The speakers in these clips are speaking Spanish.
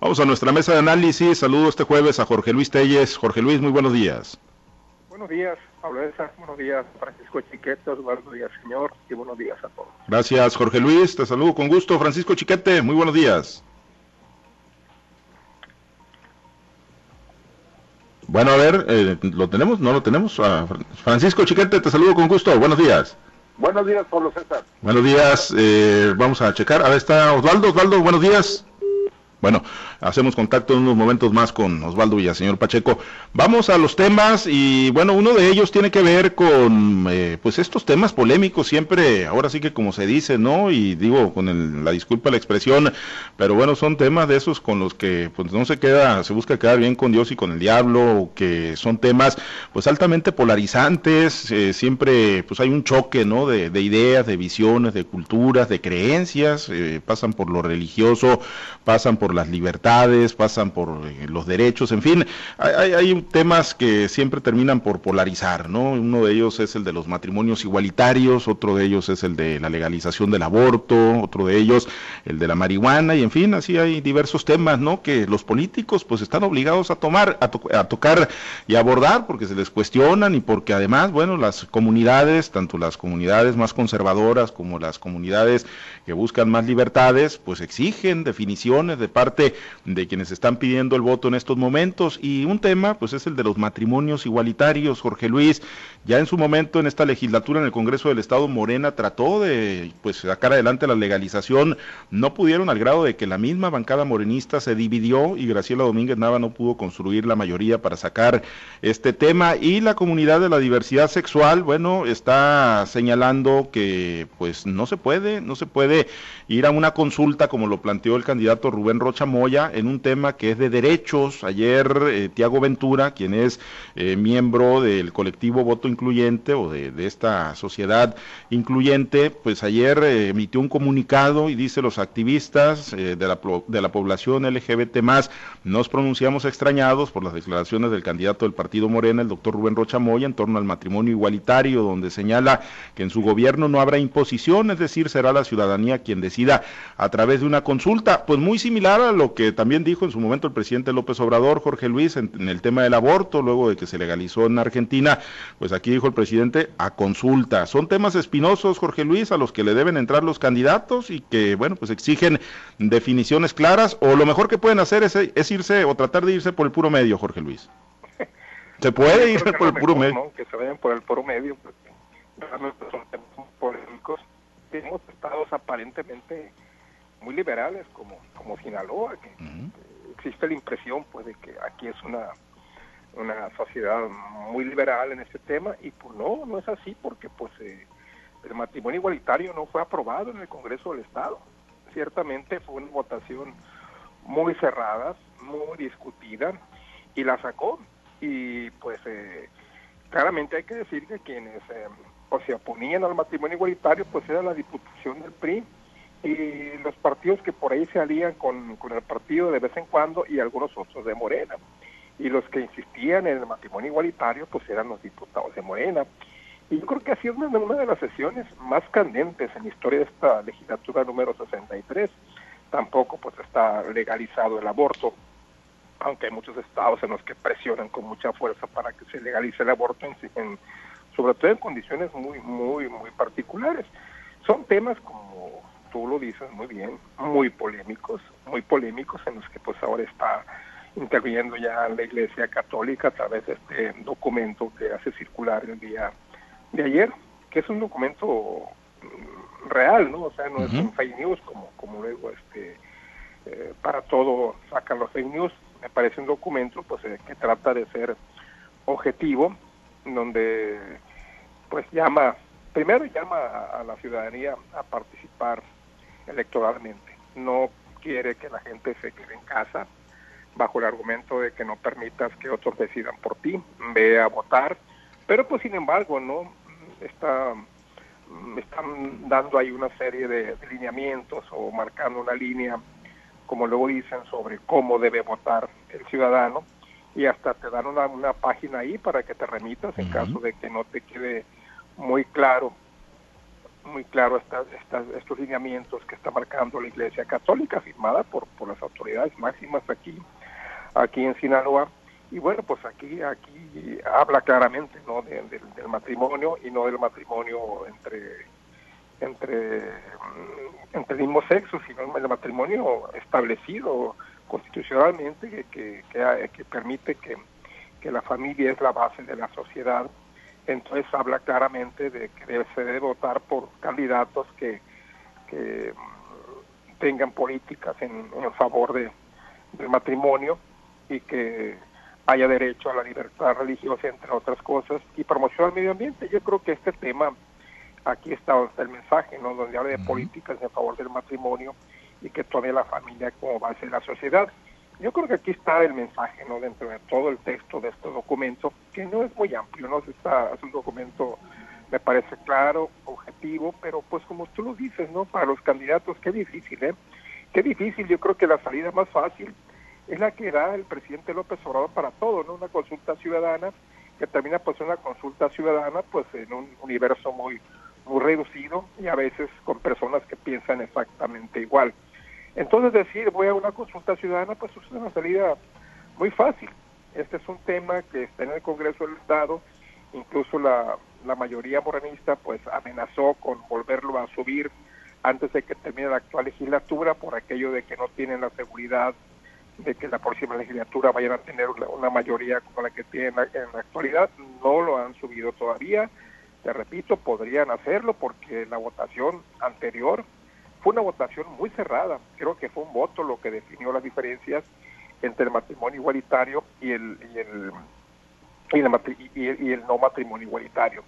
Vamos a nuestra mesa de análisis. Saludo este jueves a Jorge Luis Telles. Jorge Luis, muy buenos días. Buenos días, Pablo Esa. Buenos días, Francisco Chiquete. Buenos días, señor. Y buenos días a todos. Gracias, Jorge Luis. Te saludo con gusto. Francisco Chiquete, muy buenos días. Bueno, a ver, eh, ¿lo tenemos? ¿No lo tenemos? Ah, Francisco Chiquete, te saludo con gusto. Buenos días. Buenos días, Pablo César. Buenos días. Eh, vamos a checar. A ver, está Osvaldo. Osvaldo, buenos días. Bueno, hacemos contacto en unos momentos más con Osvaldo Villaseñor Pacheco. Vamos a los temas y bueno, uno de ellos tiene que ver con eh, pues estos temas polémicos siempre, ahora sí que como se dice, ¿no? Y digo con la disculpa la expresión, pero bueno, son temas de esos con los que pues no se queda, se busca quedar bien con Dios y con el diablo, que son temas pues altamente polarizantes, eh, siempre pues hay un choque, ¿no? De, ideas, de visiones, de culturas, de creencias, eh, pasan por lo religioso, pasan por las libertades, pasan por eh, los derechos, en fin, hay, hay, temas que siempre terminan por polarizar, ¿no? Uno de ellos es el de los matrimonios igualitarios, otro de ellos es el de la legalización del aborto, otro de ellos el de la marihuana, y en fin, así hay diversos temas, ¿no? Que los políticos pues están obligados a tomar, a, a tocar y abordar porque se les cuestionan y porque además, bueno, las comunidades, tanto las comunidades más conservadoras como las comunidades que buscan más libertades, pues exigen definiciones de de quienes están pidiendo el voto en estos momentos. Y un tema, pues es el de los matrimonios igualitarios. Jorge Luis, ya en su momento en esta legislatura en el Congreso del Estado, Morena trató de pues sacar adelante la legalización. No pudieron al grado de que la misma bancada morenista se dividió y Graciela Domínguez Nava no pudo construir la mayoría para sacar este tema. Y la comunidad de la diversidad sexual, bueno, está señalando que pues no se puede, no se puede ir a una consulta como lo planteó el candidato Rubén Rocha Moya en un tema que es de derechos. Ayer eh, Tiago Ventura, quien es eh, miembro del colectivo Voto Incluyente o de, esta sociedad incluyente, pues ayer eh, emitió un comunicado y dice los activistas de, la, de la población LGBT más nos pronunciamos extrañados por las declaraciones del candidato del partido Morena, el doctor Rubén Rocha Moya, en torno al matrimonio igualitario, donde señala que en su gobierno no habrá imposición, es decir, será la ciudadanía quien decida a través de una consulta, pues muy similar a lo que también dijo en su momento el presidente López Obrador, Jorge Luis, en, el tema del aborto, luego de que se legalizó en Argentina, pues aquí dijo el presidente a consulta. Son temas espinosos, Jorge Luis, a los que le deben entrar los candidatos y que, bueno, pues exigen definiciones claras, o lo mejor que pueden hacer es, irse o tratar de irse por el puro medio, Jorge Luis. Se puede ir por el puro medio. Que se vayan por el puro medio, porque realmente son temas polémicos tenemos estados aparentemente muy liberales como, como Sinaloa, que existe la impresión pues de que aquí es una, una sociedad muy liberal en este tema y pues no, no es así porque pues eh, el matrimonio igualitario no fue aprobado en el Congreso del Estado. Ciertamente fue una votación muy cerrada, muy discutida y la sacó y pues eh, claramente hay que decir que quienes eh, o se oponían al matrimonio igualitario, pues era la Diputación del PRI y los partidos que por ahí se alían con, el partido de vez en cuando y algunos otros de Morena. Y los que insistían en el matrimonio igualitario, pues eran los diputados de Morena. Y yo creo que ha sido una, una de las sesiones más candentes en la historia de esta legislatura número 63. Tampoco pues está legalizado el aborto, aunque hay muchos estados en los que presionan con mucha fuerza para que se legalice el aborto en, en sobre todo en condiciones muy, muy, muy particulares. Son temas, como tú lo dices muy bien, muy polémicos, muy polémicos en los que pues ahora está interviniendo ya la Iglesia Católica a través de este documento que hace circular el día de ayer, que es un documento mm, real, ¿no? O sea, no es un fake news como, como luego este eh, para todo sacan los fake news. Me parece un documento pues eh, que trata de ser objetivo, donde pues llama, primero llama a, la ciudadanía a participar electoralmente. No quiere que la gente se quede en casa bajo el argumento de que no permitas que otros decidan por ti, ve a votar, pero pues sin embargo, ¿no? Está, están dando ahí una serie de, lineamientos o marcando una línea, como luego dicen, sobre cómo debe votar el ciudadano y hasta te dan una, una página ahí para que te remitas en caso de que no te quede muy claro muy claro estas, estos lineamientos que está marcando la Iglesia Católica, firmada por, por las autoridades máximas aquí, aquí en Sinaloa. Y bueno, pues aquí, aquí habla claramente ¿no? del matrimonio y no del matrimonio entre, entre, mm, entre el mismo sexo, sino el matrimonio establecido constitucionalmente que, que, que, permite que, que la familia es la base de la sociedad entonces habla claramente de que se debe votar por candidatos que, mm, tengan políticas en, favor de, del matrimonio y que haya derecho a la libertad religiosa, entre otras cosas, y promoción al medio ambiente. Yo creo que este tema, aquí está el mensaje, ¿no? donde habla de políticas en favor del matrimonio y que tome la familia como base de la sociedad. Yo creo que aquí está el mensaje, ¿no? Dentro de todo el texto de este documento, que no es muy amplio, ¿no? Está, es un documento, me parece claro, objetivo, pero pues como tú lo dices, ¿no? Para los candidatos, qué difícil, ¿eh? Qué difícil, yo creo que la salida más fácil es la que da el presidente López Obrador para todo, ¿no? Una consulta ciudadana que termina pues una consulta ciudadana pues en un universo muy muy reducido y a veces con personas que piensan exactamente igual. Entonces decir voy a una consulta ciudadana pues es una salida muy fácil. Este es un tema que está en el Congreso del Estado, incluso la, la mayoría moranista pues amenazó con volverlo a subir antes de que termine la actual legislatura por aquello de que no tienen la seguridad de que la próxima legislatura vayan a tener una mayoría como la que tienen en la actualidad. No lo han subido todavía. Te repito, podrían hacerlo porque la votación anterior fue una votación muy cerrada, creo que fue un voto lo que definió las diferencias entre el matrimonio igualitario y el, y el, y el, no matrimonio igualitario.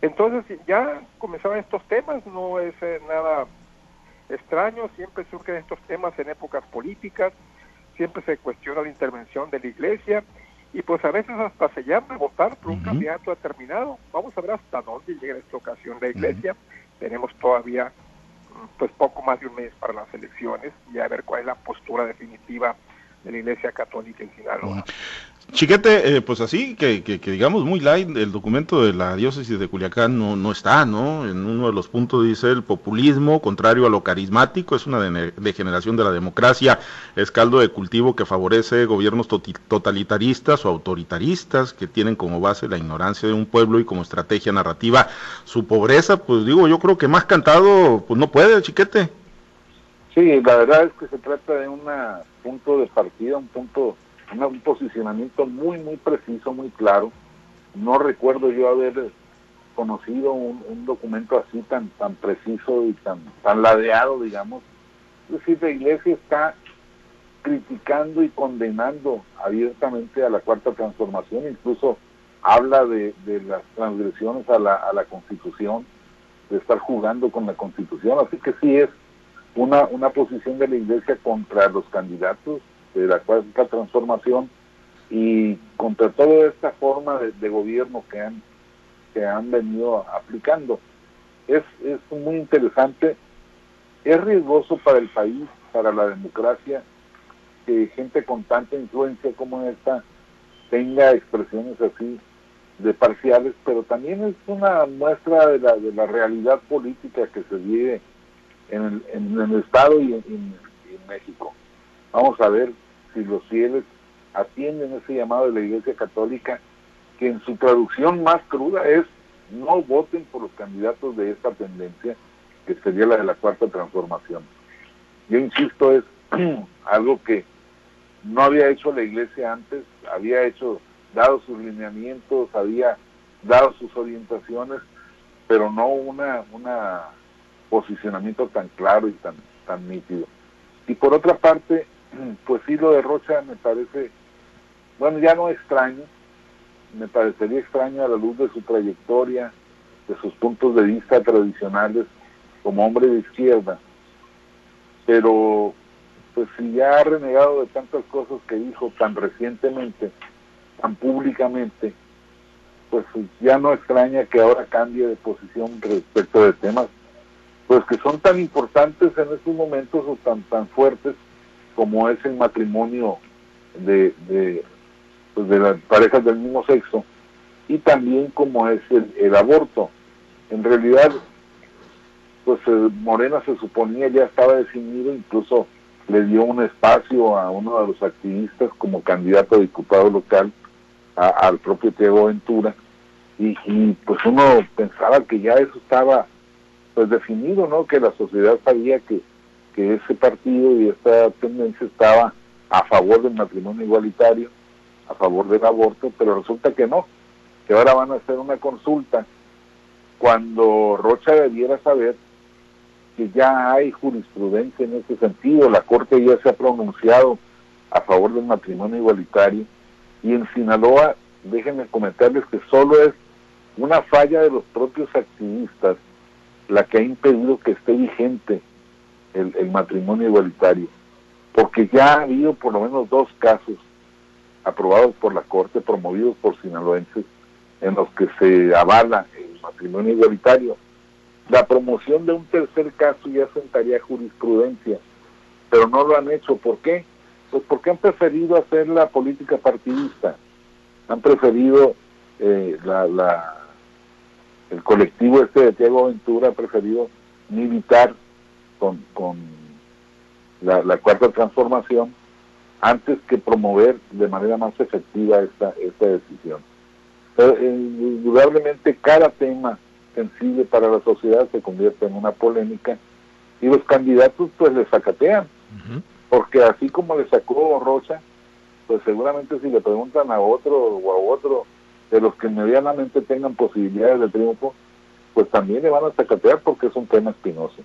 Entonces ya comenzaban estos temas, no es eh, nada extraño, siempre surgen estos temas en épocas políticas, siempre se cuestiona la intervención de la iglesia y pues a veces hasta se llama a votar por un candidato determinado. Vamos a ver hasta dónde llega esta ocasión la iglesia. Tenemos todavía pues poco más de un mes para las elecciones y a ver cuál es la postura definitiva de la Iglesia Católica en Sinaloa. Chiquete, eh, pues así, que, que, digamos muy light, el documento de la diócesis de Culiacán no, no está, ¿no? En uno de los puntos dice el populismo, contrario a lo carismático, es una degeneración de la democracia, es caldo de cultivo que favorece gobiernos totalitaristas o autoritaristas que tienen como base la ignorancia de un pueblo y como estrategia narrativa su pobreza, pues digo, yo creo que más cantado, pues no puede, chiquete. Sí, la verdad es que se trata de un punto de partida, un punto un posicionamiento muy, muy preciso, muy claro. No recuerdo yo haber conocido un, documento así tan, tan preciso y tan, tan ladeado, digamos. Es decir, la iglesia está criticando y condenando abiertamente a la cuarta transformación, incluso habla de, de las transgresiones a la, a la constitución, de estar jugando con la constitución, así que sí es una, una posición de la iglesia contra los candidatos de la cuarta transformación y contra toda esta forma de, gobierno que han, que han venido aplicando. Es, es muy interesante, es riesgoso para el país, para la democracia, que gente con tanta influencia como esta tenga expresiones así de parciales, pero también es una muestra de la, de la realidad política que se vive en el, en el Estado y en México. Vamos a ver si los fieles atienden ese llamado de la Iglesia Católica, que en su traducción más cruda es no voten por los candidatos de esta tendencia, que sería la de la cuarta transformación. Yo insisto, es algo que no había hecho la Iglesia antes, había hecho, dado sus lineamientos, había dado sus orientaciones, pero no una, una posicionamiento tan claro y tan, tan nítido. Y por otra parte, pues sí lo de Rocha me parece, bueno, ya no extraño, me parecería extraño a la luz de su trayectoria, de sus puntos de vista tradicionales como hombre de izquierda, pero pues si ya ha renegado de tantas cosas que dijo tan recientemente, tan públicamente, pues ya no extraña que ahora cambie de posición respecto de temas pues que son tan importantes en estos momentos o tan tan fuertes como es el matrimonio de, de, pues de las parejas del mismo sexo y también como es el, aborto. En realidad, pues eh, Morena se suponía ya estaba definido, incluso le dio un espacio a uno de los activistas como candidato a diputado local, al propio Diego Ventura, y, pues uno pensaba que ya eso estaba pues definido, ¿no? Que la sociedad sabía que, que ese partido y esta tendencia estaba a favor del matrimonio igualitario, a favor del aborto, pero resulta que no, que ahora van a hacer una consulta cuando Rocha debiera saber que ya hay jurisprudencia en ese sentido, la Corte ya se ha pronunciado a favor del matrimonio igualitario y en Sinaloa, déjenme comentarles que solo es una falla de los propios activistas la que ha impedido que esté vigente el, matrimonio igualitario, porque ya ha habido por lo menos dos casos aprobados por la Corte, promovidos por sinaloenses, en los que se avala el matrimonio igualitario. La promoción de un tercer caso ya sentaría jurisprudencia, pero no lo han hecho. ¿Por qué? Pues porque han preferido hacer la política partidista, han preferido eh, la, el colectivo este de Diego Ventura ha preferido militar con, con la, cuarta transformación antes que promover de manera más efectiva esta, esta decisión. indudablemente cada tema sensible para la sociedad se convierte en una polémica y los candidatos pues le sacatean, porque así como le sacó Rocha, pues seguramente si le preguntan a otro o a otro de los que medianamente tengan posibilidades de triunfo, pues también le van a sacatear porque es un tema espinoso.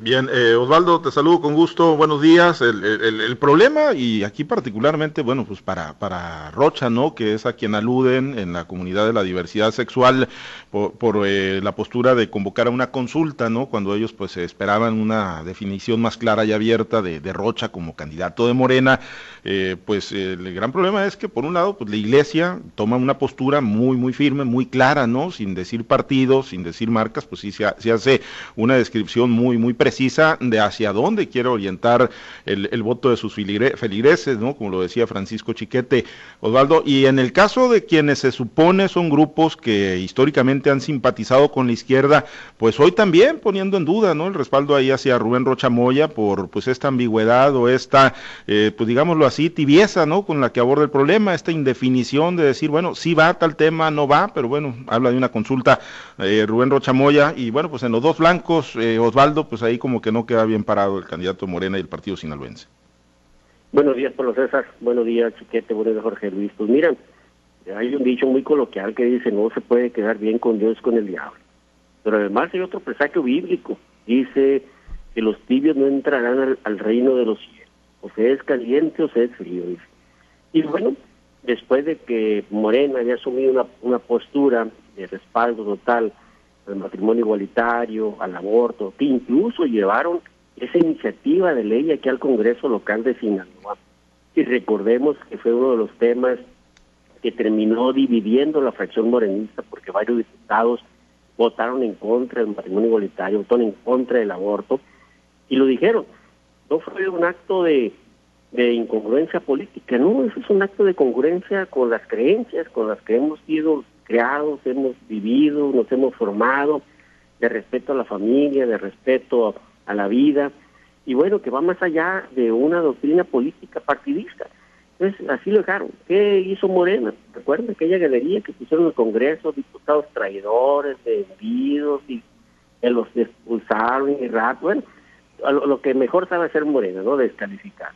Bien, eh, Osvaldo, te saludo con gusto, buenos días. El, el, problema, y aquí particularmente, bueno, pues para, para Rocha, ¿no? Que es a quien aluden en la comunidad de la diversidad sexual por, eh, la postura de convocar a una consulta, ¿no? Cuando ellos pues esperaban una definición más clara y abierta de, de Rocha como candidato de Morena, eh, pues el gran problema es que por un lado, pues la iglesia toma una postura muy, muy firme, muy clara, ¿no? Sin decir partidos, sin decir marcas, pues sí se, se hace una descripción muy, muy precisa de hacia dónde quiere orientar el, voto de sus feligreses, ¿no? Como lo decía Francisco Chiquete, Osvaldo. Y en el caso de quienes se supone son grupos que históricamente han simpatizado con la izquierda, pues hoy también poniendo en duda, ¿no? El respaldo ahí hacia Rubén Rocha Moya por pues esta ambigüedad o esta, eh, pues digámoslo así, tibieza, ¿no? Con la que aborda el problema, esta indefinición de decir, bueno, sí va tal tema, no va, pero bueno, habla de una consulta eh, Rubén Rocha Moya y bueno, pues en los dos flancos, eh, Osvaldo, pues ahí ahí como que no queda bien parado el candidato Morena y el partido sinaloense. Buenos días, Pablo César. Buenos días, Chiquete. Buenos días, Jorge Luis. Pues miran, hay un dicho muy coloquial que dice, no se puede quedar bien con Dios con el diablo. Pero además hay otro presagio bíblico. Dice que los tibios no entrarán al, reino de los cielos. O se es caliente o se es frío. Y bueno, después de que Morena había asumido una, una postura de respaldo total al matrimonio igualitario, al aborto, que incluso llevaron esa iniciativa de ley aquí al Congreso local de Sinaloa. Y recordemos que fue uno de los temas que terminó dividiendo la fracción morenista porque varios diputados votaron en contra del matrimonio igualitario, votaron en contra del aborto y lo dijeron. No fue un acto de, de incongruencia política, no, eso es un acto de congruencia con las creencias con las que hemos sido creados, hemos vivido, nos hemos formado, de respeto a la familia, de respeto a, la vida, y bueno, que va más allá de una doctrina política partidista. Entonces, así lo dejaron. ¿Qué hizo Morena? Recuerden aquella galería que pusieron en el Congreso, diputados traidores, vendidos, y que los expulsaron y rato, bueno, lo, que mejor sabe hacer Morena, ¿no? Descalificar.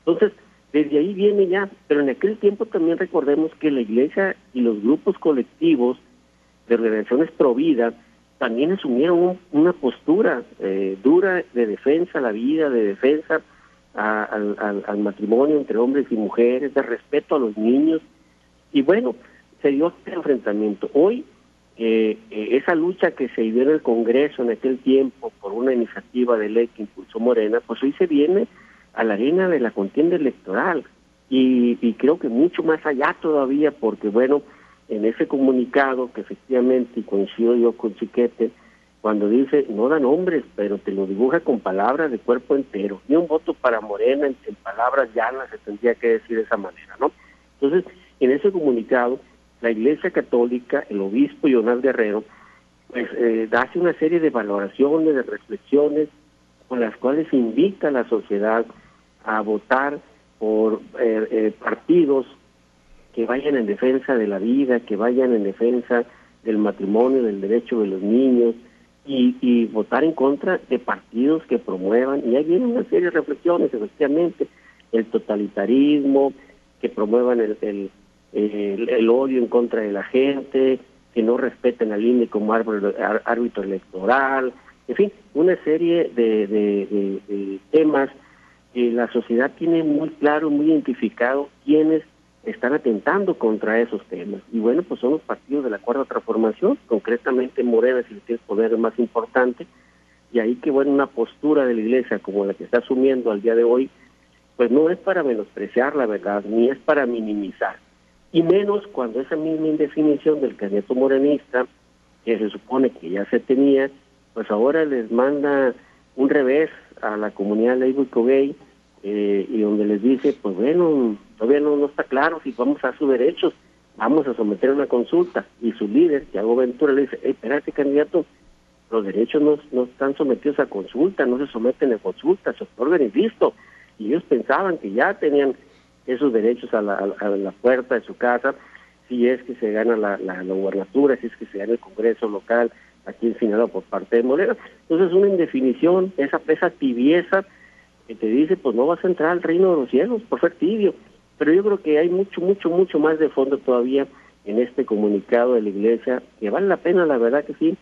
Entonces, desde ahí viene ya, pero en aquel tiempo también recordemos que la iglesia y los grupos colectivos de organizaciones pro vida también asumieron una postura eh, dura de defensa a la vida, de defensa al, matrimonio entre hombres y mujeres, de respeto a los niños. Y bueno, se dio este enfrentamiento. Hoy, eh, eh, esa lucha que se dio en el Congreso en aquel tiempo por una iniciativa de ley que impulsó Morena, pues hoy se viene a la arena de la contienda electoral y, creo que mucho más allá todavía porque bueno, en ese comunicado que efectivamente, coincido yo con Chiquete, cuando dice, no da nombres, pero te lo dibuja con palabras de cuerpo entero, y un voto para Morena en, palabras llanas se tendría que decir de esa manera, ¿no? Entonces, en ese comunicado, la Iglesia Católica, el obispo Jonás Guerrero, pues eh, hace una serie de valoraciones, de reflexiones, con las cuales invita a la sociedad a votar por eh, eh, partidos que vayan en defensa de la vida, que vayan en defensa del matrimonio, del derecho de los niños, y, votar en contra de partidos que promuevan, y ahí viene una serie de reflexiones, efectivamente, el totalitarismo, que promuevan el, el, odio en contra de la gente, que no respeten al INE como árbitro, electoral, en fin, una serie de, de temas que la sociedad tiene muy claro, muy identificado quiénes están atentando contra esos temas. Y bueno, pues son los partidos de la cuarta transformación, concretamente Morena, si el poder más importante, y ahí que bueno, una postura de la iglesia como la que está asumiendo al día de hoy, pues no es para menospreciar la verdad, ni es para minimizar, y menos cuando esa misma indefinición del candidato morenista, que se supone que ya se tenía, pues ahora les manda un revés a la comunidad laico-gay, eh, y donde les dice, pues bueno, todavía no, no está claro si vamos a sus derechos, vamos a someter una consulta. Y su líder, Tiago Ventura, le dice, hey, espérate candidato, los derechos no, no están sometidos a consulta, no se someten a consulta, se otorgan y listo. Y ellos pensaban que ya tenían esos derechos a la, a la puerta de su casa, si es que se gana la, la, gubernatura, si es que se gana el Congreso local aquí en Sinaloa por parte de Morena. Entonces, una indefinición, esa, esa tibieza que te dice, pues no vas a entrar al reino de los cielos por ser tibio. Pero yo creo que hay mucho, mucho, mucho más de fondo todavía en este comunicado de la Iglesia, que vale la pena, la verdad que sí,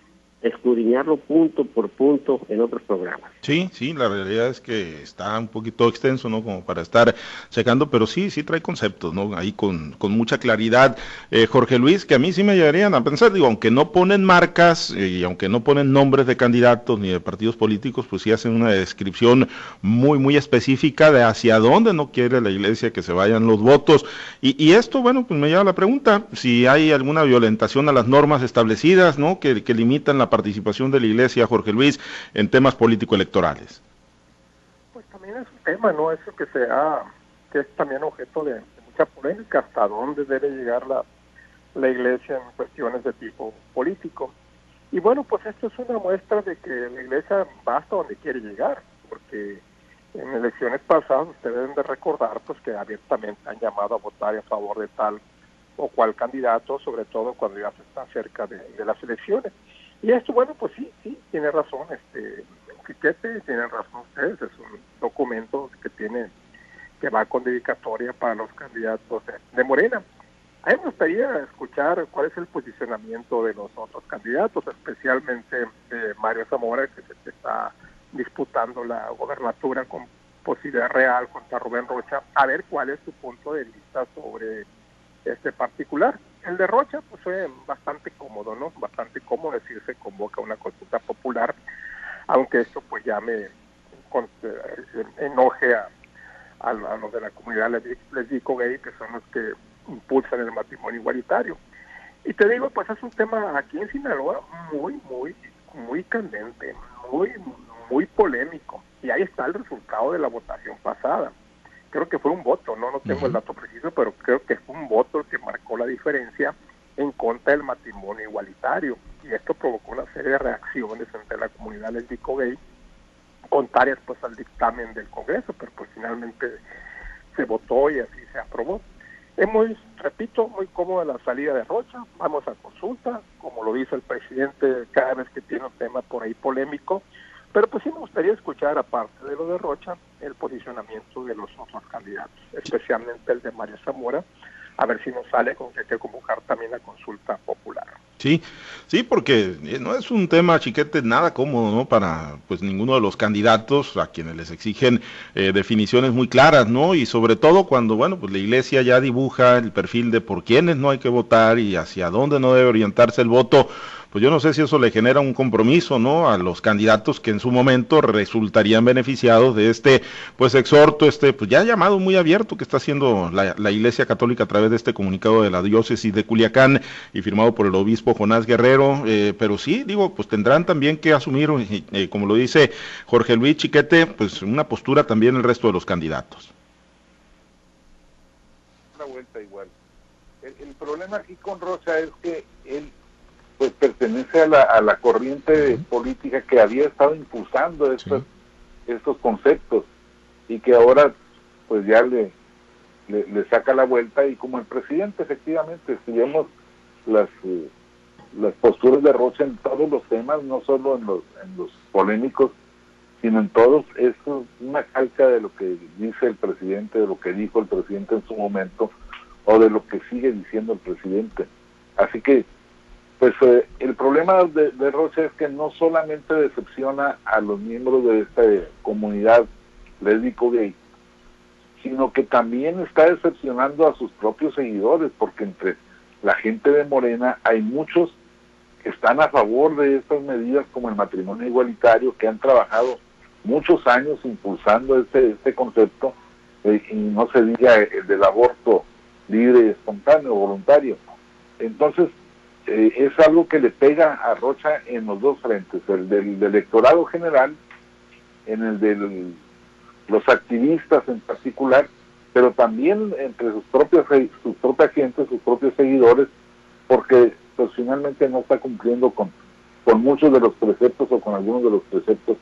escudriñarlo punto por punto en otros programas. Sí, sí, la realidad es que está un poquito extenso, ¿no? Como para estar checando, pero sí, sí trae conceptos, ¿no? Ahí con, con mucha claridad. Eh, Jorge Luis, que a mí sí me llegarían a pensar, digo, aunque no ponen marcas y aunque no ponen nombres de candidatos ni de partidos políticos, pues sí hacen una descripción muy, muy específica de hacia dónde no quiere la iglesia que se vayan los votos. Y, y esto, bueno, pues me lleva a la pregunta, si hay alguna violentación a las normas establecidas, ¿no? Que, que limitan la participación de la Iglesia, Jorge Luis, en temas político-electorales? Pues también es un tema, ¿no? Eso que sea, que es también objeto de, mucha polémica, hasta dónde debe llegar la, la Iglesia en cuestiones de tipo político. Y bueno, pues esto es una muestra de que la Iglesia va hasta donde quiere llegar, porque en elecciones pasadas ustedes deben de recordar pues que abiertamente han llamado a votar en favor de tal o cual candidato, sobre todo cuando ya se está cerca de las elecciones. Y esto, bueno, pues sí, sí, tiene razón, este, Quiquete, tienen razón ustedes, es un documento que tiene, que va con dedicatoria para los candidatos de, Morena. A mí me gustaría escuchar cuál es el posicionamiento de los otros candidatos, especialmente de Mario Zamora, que se está disputando la gobernatura con posibilidad real contra Rubén Rocha, a ver cuál es su punto de vista sobre este particular. El de Rocha pues fue bastante cómodo, ¿no? Bastante cómodo decir se convoca una consulta popular, aunque esto pues ya me eh, enoje a, a, los de la comunidad lesbico gay, que son los que impulsan el matrimonio igualitario. Y te digo, pues es un tema aquí en Sinaloa muy, muy, muy candente, muy, muy polémico. Y ahí está el resultado de la votación pasada creo que fue un voto, no no tengo el dato preciso, pero creo que fue un voto el que marcó la diferencia en contra del matrimonio igualitario. Y esto provocó una serie de reacciones entre la comunidad lésbico-gay, contrarias pues al dictamen del Congreso, pero pues finalmente se votó y así se aprobó. Es muy, repito, muy cómoda la salida de Rocha, vamos a consulta, como lo dice el presidente cada vez que tiene un tema por ahí polémico, pero pues sí me gustaría escuchar, aparte de lo de Rocha, el posicionamiento de los otros candidatos, especialmente el de María Zamora, a ver si nos sale con que hay que convocar también la consulta popular. Sí, sí, porque eh, no es un tema chiquete nada cómodo, ¿no? Para pues ninguno de los candidatos a quienes les exigen eh, definiciones muy claras, ¿no? Y sobre todo cuando, bueno, pues la iglesia ya dibuja el perfil de por quiénes no hay que votar y hacia dónde no debe orientarse el voto pues yo no sé si eso le genera un compromiso, ¿no? A los candidatos que en su momento resultarían beneficiados de este, pues exhorto, este, pues ya llamado muy abierto que está haciendo la, Iglesia Católica a través de este comunicado de la diócesis de Culiacán y firmado por el obispo Jonás Guerrero, eh, pero sí, digo, pues tendrán también que asumir, eh, como lo dice Jorge Luis Chiquete, pues una postura también el resto de los candidatos. Una vuelta igual. El, el problema aquí con Rosa es que él pues pertenece a la, a la corriente política que había estado impulsando estos, estos conceptos y que ahora pues ya le, le, saca la vuelta y como el presidente efectivamente si vemos las eh, las posturas de Rocha en todos los temas no solo en los en los polémicos sino en todos es una calca de lo que dice el presidente de lo que dijo el presidente en su momento o de lo que sigue diciendo el presidente. Así que pues eh, el problema de, de, Rocha es que no solamente decepciona a los miembros de esta comunidad lésbico gay, sino que también está decepcionando a sus propios seguidores, porque entre la gente de Morena hay muchos que están a favor de estas medidas como el matrimonio igualitario, que han trabajado muchos años impulsando este, este concepto, eh, y no se diga el del aborto libre, espontáneo, voluntario. Entonces, eh, es algo que le pega a Rocha en los dos frentes, el del, electorado general, en el de los activistas en particular, pero también entre sus propios sus sus propios seguidores, porque pues finalmente no está cumpliendo con, con muchos de los preceptos o con algunos de los preceptos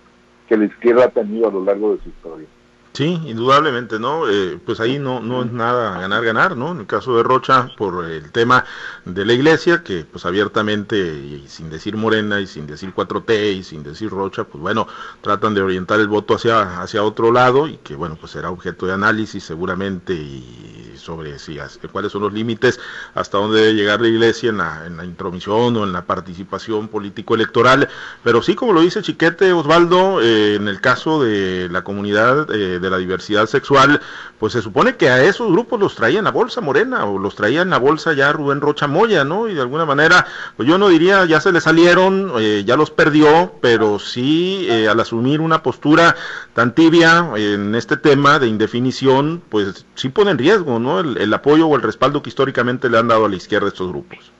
que la izquierda ha tenido a lo largo de su historia. Sí, indudablemente, ¿no? Eh, pues ahí no, no es nada ganar, ganar, ¿no? En el caso de Rocha, por el tema de la iglesia, que pues abiertamente, y sin decir Morena, y sin decir 4T, y sin decir Rocha, pues bueno, tratan de orientar el voto hacia, hacia otro lado, y que bueno, pues será objeto de análisis seguramente, y sobre si, cuáles son los límites, hasta dónde debe llegar la iglesia en la, en la intromisión o en la participación político-electoral. Pero sí, como lo dice Chiquete Osvaldo, eh, en el caso de la comunidad, eh, de la diversidad sexual, pues se supone que a esos grupos los traían la bolsa morena o los traían la bolsa ya Rubén Rocha Moya, ¿no? Y de alguna manera, pues yo no diría ya se le salieron, eh, ya los perdió, pero sí al asumir una postura tan tibia en este tema de indefinición, pues sí pone en riesgo, ¿no? El, apoyo o el respaldo que históricamente le han dado a la izquierda estos grupos.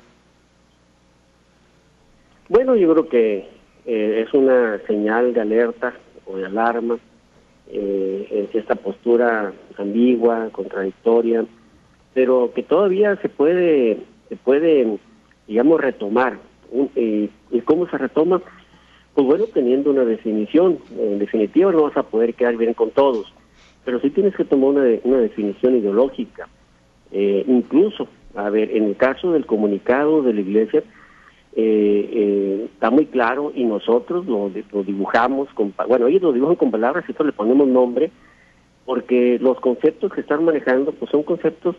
Bueno, yo creo que eh, es una señal de alerta o de alarma eh, esta postura ambigua, contradictoria, pero que todavía se puede, se puede, digamos, retomar. ¿Y cómo se retoma? Pues bueno, teniendo una definición. En definitiva no vas a poder quedar bien con todos, pero sí tienes que tomar una, una definición ideológica. Eh, incluso, a ver, en el caso del comunicado de la Iglesia, eh, eh, está muy claro y nosotros lo, dibujamos, con, bueno, ellos lo dibujan con palabras nosotros le ponemos nombre, porque los conceptos que están manejando pues son conceptos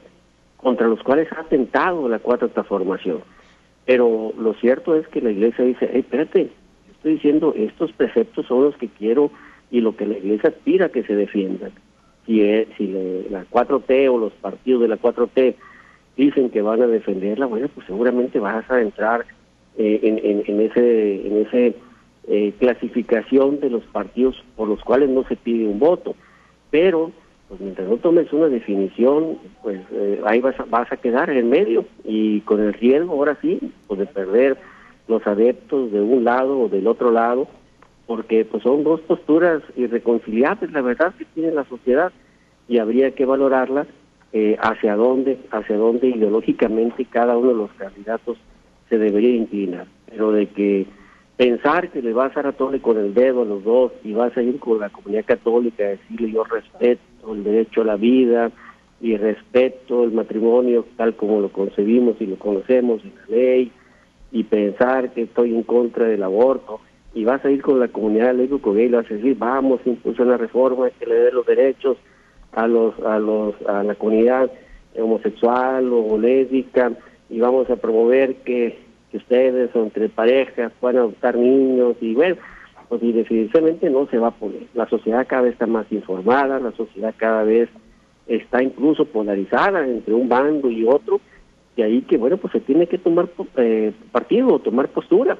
contra los cuales ha atentado la cuarta transformación. Pero lo cierto es que la iglesia dice, espérate, estoy diciendo, estos preceptos son los que quiero y lo que la iglesia aspira que se defiendan. Si, es, si la 4T o los partidos de la 4T dicen que van a defenderla, bueno, pues seguramente vas a entrar eh, en, en ese eh, clasificación de los partidos por los cuales no se pide un voto. Pero pues mientras no tomes una definición pues eh, ahí vas a, vas a quedar en medio y con el riesgo ahora sí pues de perder los adeptos de un lado o del otro lado porque pues son dos posturas irreconciliables la verdad que tiene la sociedad y habría que valorarlas hacia dónde hacia dónde ideológicamente cada uno de los candidatos se debería inclinar, pero de que pensar que le vas a dar con el dedo a los dos y vas a ir con la comunidad católica a decirle yo respeto el derecho a la vida y respeto el matrimonio tal como lo concebimos y lo conocemos en la ley y pensar que estoy en contra del aborto y vas a ir con la comunidad lésbico gay y vas a decir vamos a impulsar una reforma que le dé los derechos a los a los a la comunidad homosexual o lésbica y vamos a promover que, que ustedes entre parejas puedan adoptar niños y bueno, pues y definitivamente no se va a poner. La sociedad cada vez está más informada, la sociedad cada vez está incluso polarizada entre un bando y otro, y ahí que bueno, pues se tiene que tomar eh, partido, tomar postura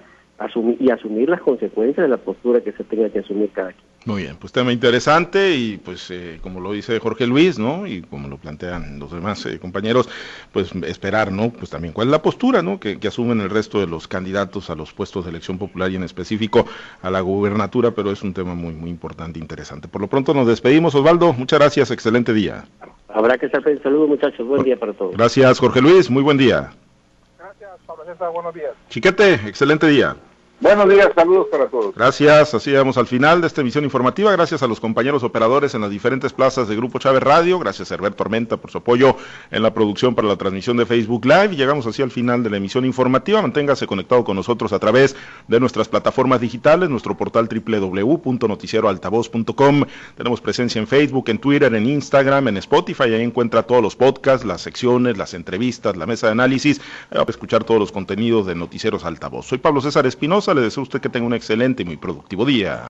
y asumir las consecuencias de la postura que se tenga que asumir cada quien. Muy bien, pues tema interesante y pues eh, como lo dice Jorge Luis, ¿no? Y como lo plantean los demás eh, compañeros, pues esperar, ¿no? Pues también cuál es la postura, ¿no? Que, que, asumen el resto de los candidatos a los puestos de elección popular y en específico a la gubernatura, pero es un tema muy, muy importante e interesante. Por lo pronto nos despedimos, Osvaldo, muchas gracias, excelente día. Habrá que estar feliz, saludos muchachos, buen día para todos. Gracias, Jorge Luis, muy buen día. Pablo César, buenos días. Chiquete, excelente día. Buenos días, saludos para todos. Gracias, así llegamos al final de esta emisión informativa. Gracias a los compañeros operadores en las diferentes plazas de Grupo Chávez Radio. Gracias a Herbert Tormenta por su apoyo en la producción para la transmisión de Facebook Live. Llegamos así al final de la emisión informativa. Manténgase conectado con nosotros a través de nuestras plataformas digitales, nuestro portal www.noticieroaltavoz.com. Tenemos presencia en Facebook, en Twitter, en Instagram, en Spotify. Ahí encuentra todos los podcasts, las secciones, las entrevistas, la mesa de análisis. Ahí va a escuchar todos los contenidos de Noticieros Altavoz. Soy Pablo César Espinosa le deseo a usted que tenga un excelente y muy productivo día.